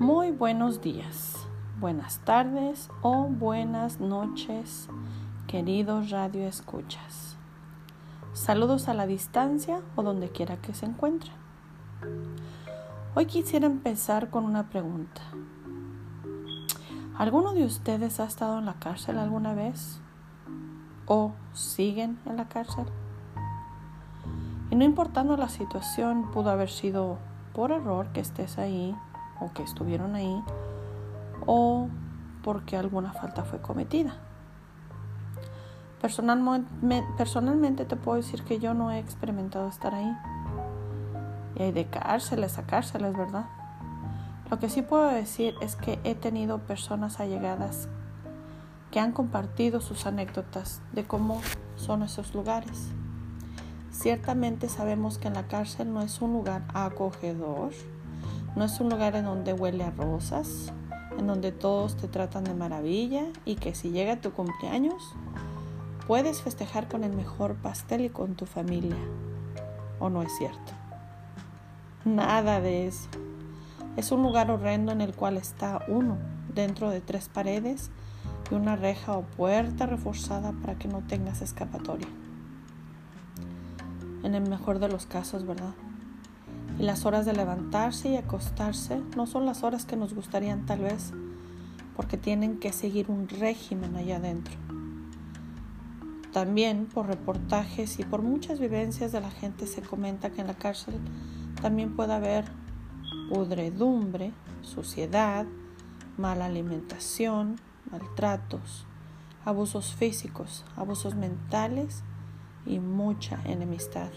Muy buenos días, buenas tardes o buenas noches, queridos radio escuchas. Saludos a la distancia o donde quiera que se encuentren. Hoy quisiera empezar con una pregunta. ¿Alguno de ustedes ha estado en la cárcel alguna vez? ¿O siguen en la cárcel? Y no importando la situación, pudo haber sido por error que estés ahí o que estuvieron ahí o porque alguna falta fue cometida. Personalmente, te puedo decir que yo no he experimentado estar ahí. Y hay de cárceles a cárceles, ¿verdad? Lo que sí puedo decir es que he tenido personas allegadas que han compartido sus anécdotas de cómo son esos lugares. Ciertamente sabemos que en la cárcel no es un lugar acogedor, no es un lugar en donde huele a rosas, en donde todos te tratan de maravilla y que si llega tu cumpleaños puedes festejar con el mejor pastel y con tu familia. ¿O no es cierto? Nada de eso. Es un lugar horrendo en el cual está uno dentro de tres paredes y una reja o puerta reforzada para que no tengas escapatoria. En el mejor de los casos, ¿verdad? Y las horas de levantarse y acostarse no son las horas que nos gustarían tal vez, porque tienen que seguir un régimen allá adentro. También por reportajes y por muchas vivencias de la gente se comenta que en la cárcel también puede haber pudredumbre, suciedad, mala alimentación, maltratos, abusos físicos, abusos mentales y mucha enemistad.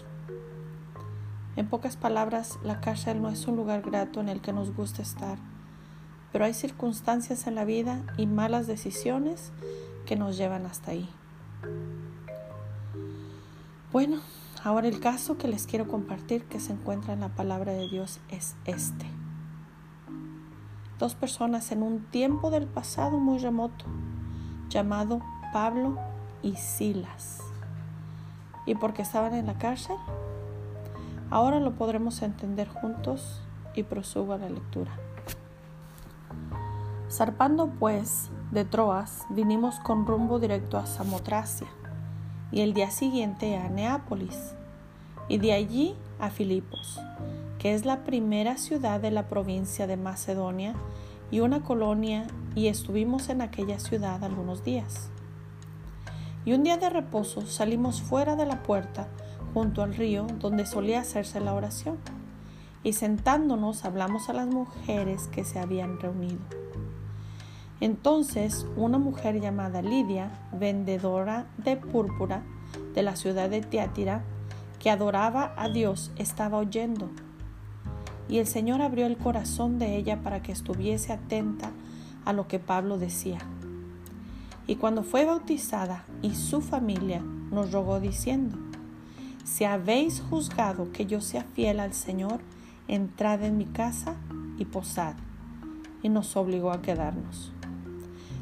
En pocas palabras, la cárcel no es un lugar grato en el que nos gusta estar, pero hay circunstancias en la vida y malas decisiones que nos llevan hasta ahí. Bueno, ahora el caso que les quiero compartir que se encuentra en la palabra de Dios es este. Dos personas en un tiempo del pasado muy remoto, llamado Pablo y Silas. ¿Y por qué estaban en la cárcel? Ahora lo podremos entender juntos y prosubo a la lectura. Zarpando pues de Troas, vinimos con rumbo directo a Samotracia y el día siguiente a Neápolis y de allí a Filipos, que es la primera ciudad de la provincia de Macedonia y una colonia y estuvimos en aquella ciudad algunos días. Y un día de reposo salimos fuera de la puerta junto al río donde solía hacerse la oración, y sentándonos hablamos a las mujeres que se habían reunido. Entonces una mujer llamada Lidia, vendedora de púrpura de la ciudad de Tiátira, que adoraba a Dios, estaba oyendo. Y el Señor abrió el corazón de ella para que estuviese atenta a lo que Pablo decía. Y cuando fue bautizada y su familia nos rogó diciendo, si habéis juzgado que yo sea fiel al Señor, entrad en mi casa y posad. Y nos obligó a quedarnos.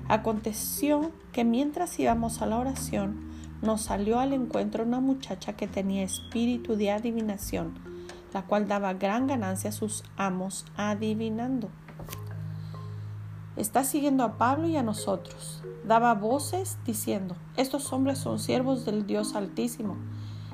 Aconteció que mientras íbamos a la oración, nos salió al encuentro una muchacha que tenía espíritu de adivinación, la cual daba gran ganancia a sus amos adivinando. Está siguiendo a Pablo y a nosotros. Daba voces diciendo, estos hombres son siervos del Dios Altísimo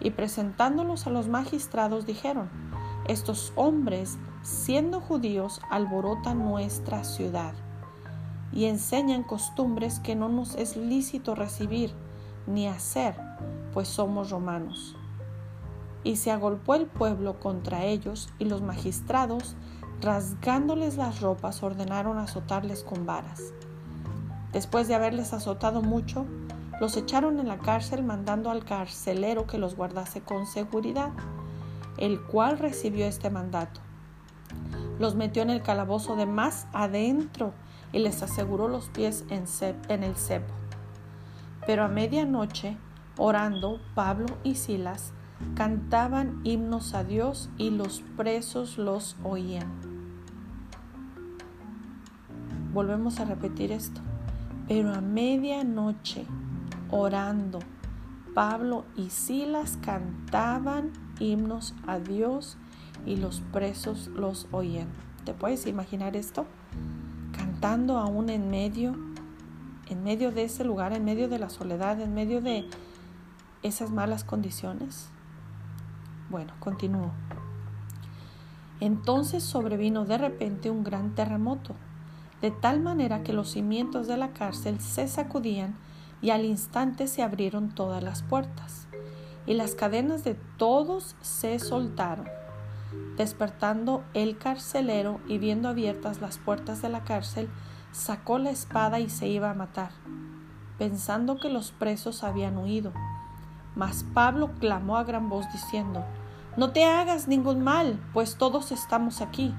y presentándolos a los magistrados dijeron, estos hombres, siendo judíos, alborotan nuestra ciudad y enseñan costumbres que no nos es lícito recibir ni hacer, pues somos romanos. Y se agolpó el pueblo contra ellos y los magistrados, rasgándoles las ropas, ordenaron azotarles con varas. Después de haberles azotado mucho, los echaron en la cárcel mandando al carcelero que los guardase con seguridad, el cual recibió este mandato. Los metió en el calabozo de más adentro y les aseguró los pies en, el cepo. Pero a medianoche, orando, Pablo y Silas cantaban himnos a Dios y los presos los oían. Volvemos a repetir esto. Pero a medianoche, orando, Pablo y Silas cantaban himnos a Dios y los presos los oían. ¿Te puedes imaginar esto? Cantando aún en medio, en medio de ese lugar, en medio de la soledad, en medio de esas malas condiciones. Bueno, continúo. Entonces sobrevino de repente un gran terremoto, de tal manera que los cimientos de la cárcel se sacudían y al instante se abrieron todas las puertas, y las cadenas de todos se soltaron. Despertando el carcelero y viendo abiertas las puertas de la cárcel, sacó la espada y se iba a matar, pensando que los presos habían huido. Mas Pablo clamó a gran voz diciendo, No te hagas ningún mal, pues todos estamos aquí.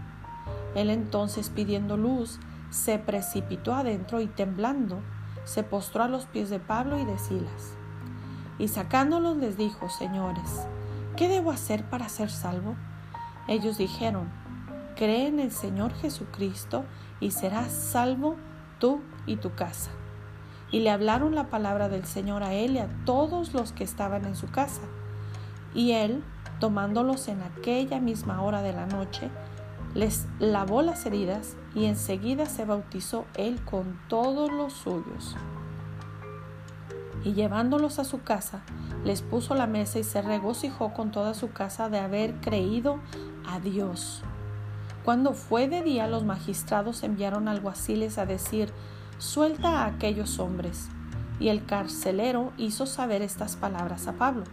Él entonces, pidiendo luz, se precipitó adentro y temblando, se postró a los pies de Pablo y de Silas. Y sacándolos les dijo, Señores, ¿qué debo hacer para ser salvo? Ellos dijeron, Cree en el Señor Jesucristo y serás salvo tú y tu casa y le hablaron la palabra del Señor a él y a todos los que estaban en su casa. Y él, tomándolos en aquella misma hora de la noche, les lavó las heridas y enseguida se bautizó él con todos los suyos. Y llevándolos a su casa, les puso la mesa y se regocijó con toda su casa de haber creído a Dios. Cuando fue de día, los magistrados enviaron alguaciles a decir, suelta a aquellos hombres. Y el carcelero hizo saber estas palabras a Pablo.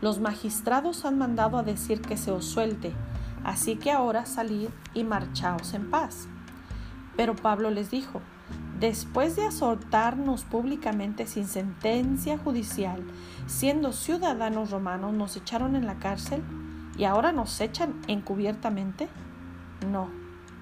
Los magistrados han mandado a decir que se os suelte, así que ahora salid y marchaos en paz. Pero Pablo les dijo, después de azotarnos públicamente sin sentencia judicial, siendo ciudadanos romanos, nos echaron en la cárcel y ahora nos echan encubiertamente? No,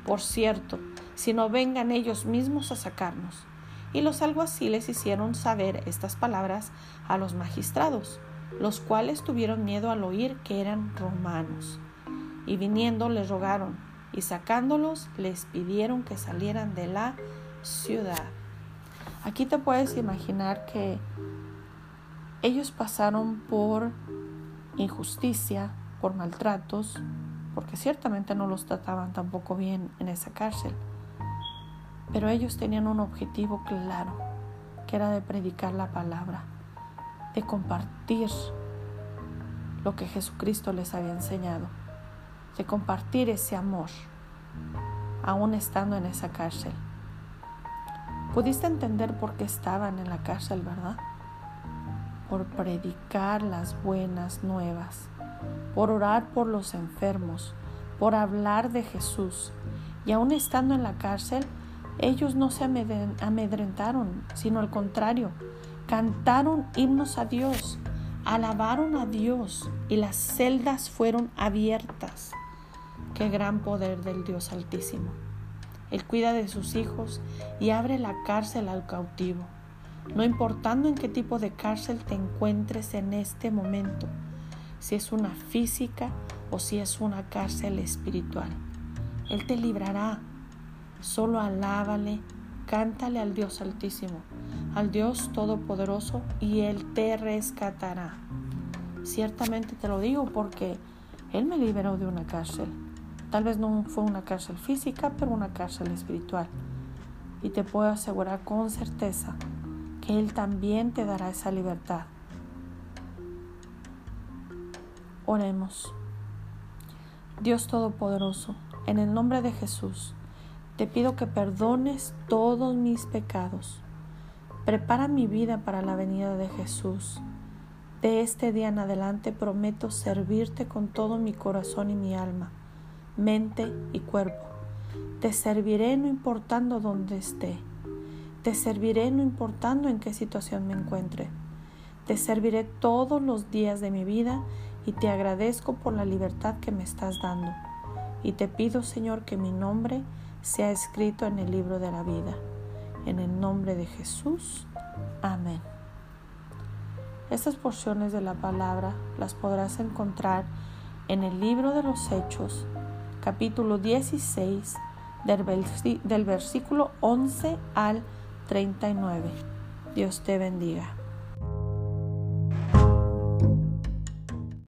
por cierto, sino vengan ellos mismos a sacarnos. Y los alguaciles hicieron saber estas palabras a los magistrados, los cuales tuvieron miedo al oír que eran romanos. Y viniendo les rogaron, y sacándolos les pidieron que salieran de la ciudad. Aquí te puedes imaginar que ellos pasaron por injusticia, por maltratos, porque ciertamente no los trataban tampoco bien en esa cárcel. Pero ellos tenían un objetivo claro, que era de predicar la palabra, de compartir lo que Jesucristo les había enseñado, de compartir ese amor, aún estando en esa cárcel. Pudiste entender por qué estaban en la cárcel, ¿verdad? Por predicar las buenas nuevas, por orar por los enfermos, por hablar de Jesús. Y aún estando en la cárcel, ellos no se amedrentaron, sino al contrario, cantaron himnos a Dios, alabaron a Dios y las celdas fueron abiertas. Qué gran poder del Dios Altísimo. Él cuida de sus hijos y abre la cárcel al cautivo, no importando en qué tipo de cárcel te encuentres en este momento, si es una física o si es una cárcel espiritual. Él te librará Solo alábale, cántale al Dios Altísimo, al Dios Todopoderoso, y Él te rescatará. Ciertamente te lo digo porque Él me liberó de una cárcel. Tal vez no fue una cárcel física, pero una cárcel espiritual. Y te puedo asegurar con certeza que Él también te dará esa libertad. Oremos. Dios Todopoderoso, en el nombre de Jesús, te pido que perdones todos mis pecados. Prepara mi vida para la venida de Jesús. De este día en adelante prometo servirte con todo mi corazón y mi alma, mente y cuerpo. Te serviré no importando dónde esté. Te serviré no importando en qué situación me encuentre. Te serviré todos los días de mi vida y te agradezco por la libertad que me estás dando. Y te pido, Señor, que mi nombre sea escrito en el libro de la vida. En el nombre de Jesús. Amén. Estas porciones de la palabra las podrás encontrar en el libro de los Hechos capítulo 16, del, versículo 11 al 39. Dios te bendiga.